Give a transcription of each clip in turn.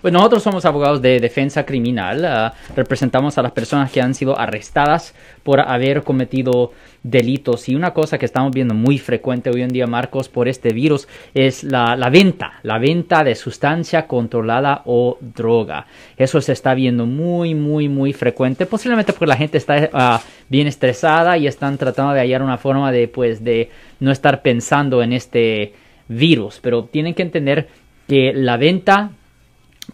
Pues nosotros somos abogados de defensa criminal, ah, representamos a las personas que han sido arrestadas por haber cometido delitos. Y una cosa que estamos viendo muy frecuente hoy en día, Marcos, por este virus es la, venta, la venta de sustancia controlada o droga. Eso se está viendo muy, muy, muy frecuente, posiblemente porque la gente está ah, bien estresada y están tratando de hallar una forma de, pues, de no estar pensando en este virus, pero tienen que entender que la venta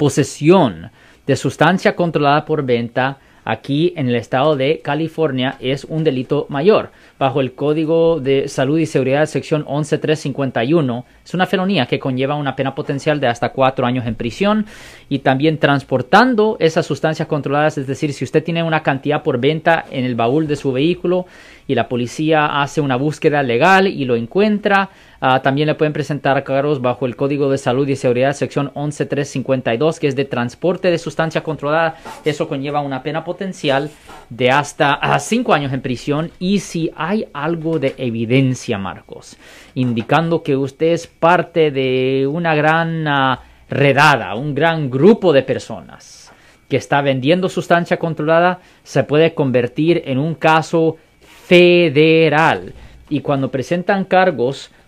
posesión de sustancia controlada por venta aquí en el estado de California es un delito mayor. Bajo el Código de Salud y Seguridad sección 11351 es una felonía que conlleva una pena potencial de hasta cuatro años en prisión y también transportando esas sustancias controladas, es decir, si usted tiene una cantidad por venta en el baúl de su vehículo y la policía hace una búsqueda legal y lo encuentra, ah, también le pueden presentar cargos bajo el Código de Salud y Seguridad sección 11352 que es de transporte de sustancia controlada. Eso conlleva una pena potencial de hasta ah, cinco años en prisión y si hay algo de evidencia, Marcos, indicando que usted es parte de una gran ah, redada, un gran grupo de personas que está vendiendo sustancia controlada, se puede convertir en un caso federal. Y cuando presentan cargos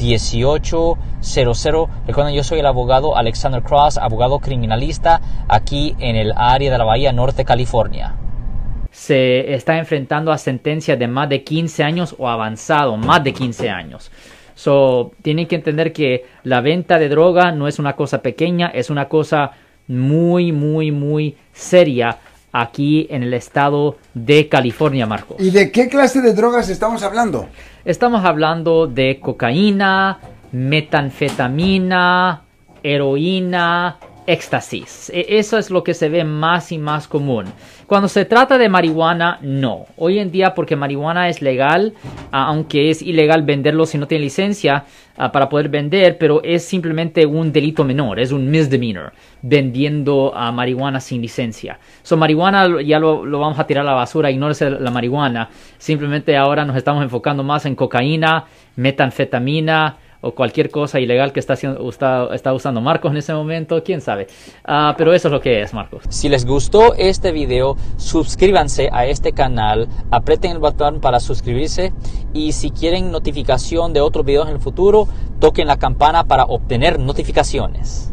1-800-530-1800. Recuerden, yo soy el abogado Alexander Cross, abogado criminalista aquí en el área de la Bahía Norte, California. Se está enfrentando a sentencias de más de 15 años o avanzado, más de 15 años. So, tienen que entender que la venta de droga no es una cosa pequeña, es una cosa muy, muy, muy seria aquí en el estado de California, Marcos. ¿Y de qué clase de drogas estamos hablando? Estamos hablando de cocaína, metanfetamina, heroína, éxtasis. E, eso es lo que se ve más y más común. Cuando se trata de marihuana, no. Hoy en día, porque marihuana es legal, aunque es ilegal venderlo si no tiene licencia para poder vender, pero es simplemente un delito menor, es un misdemeanor, vendiendo marihuana sin licencia. So, marihuana ya lo, lo, vamos a tirar a la basura, ignórese la marihuana. Simplemente ahora nos estamos enfocando más en cocaína, metanfetamina, o cualquier cosa ilegal que está, está, usando Marcos en ese momento, quién sabe. Ah, pero eso es lo que es, Marcos. Si les gustó este video, suscríbanse a este canal, aprieten el botón para suscribirse y si quieren notificación de otros videos en el futuro, toquen la campana para obtener notificaciones.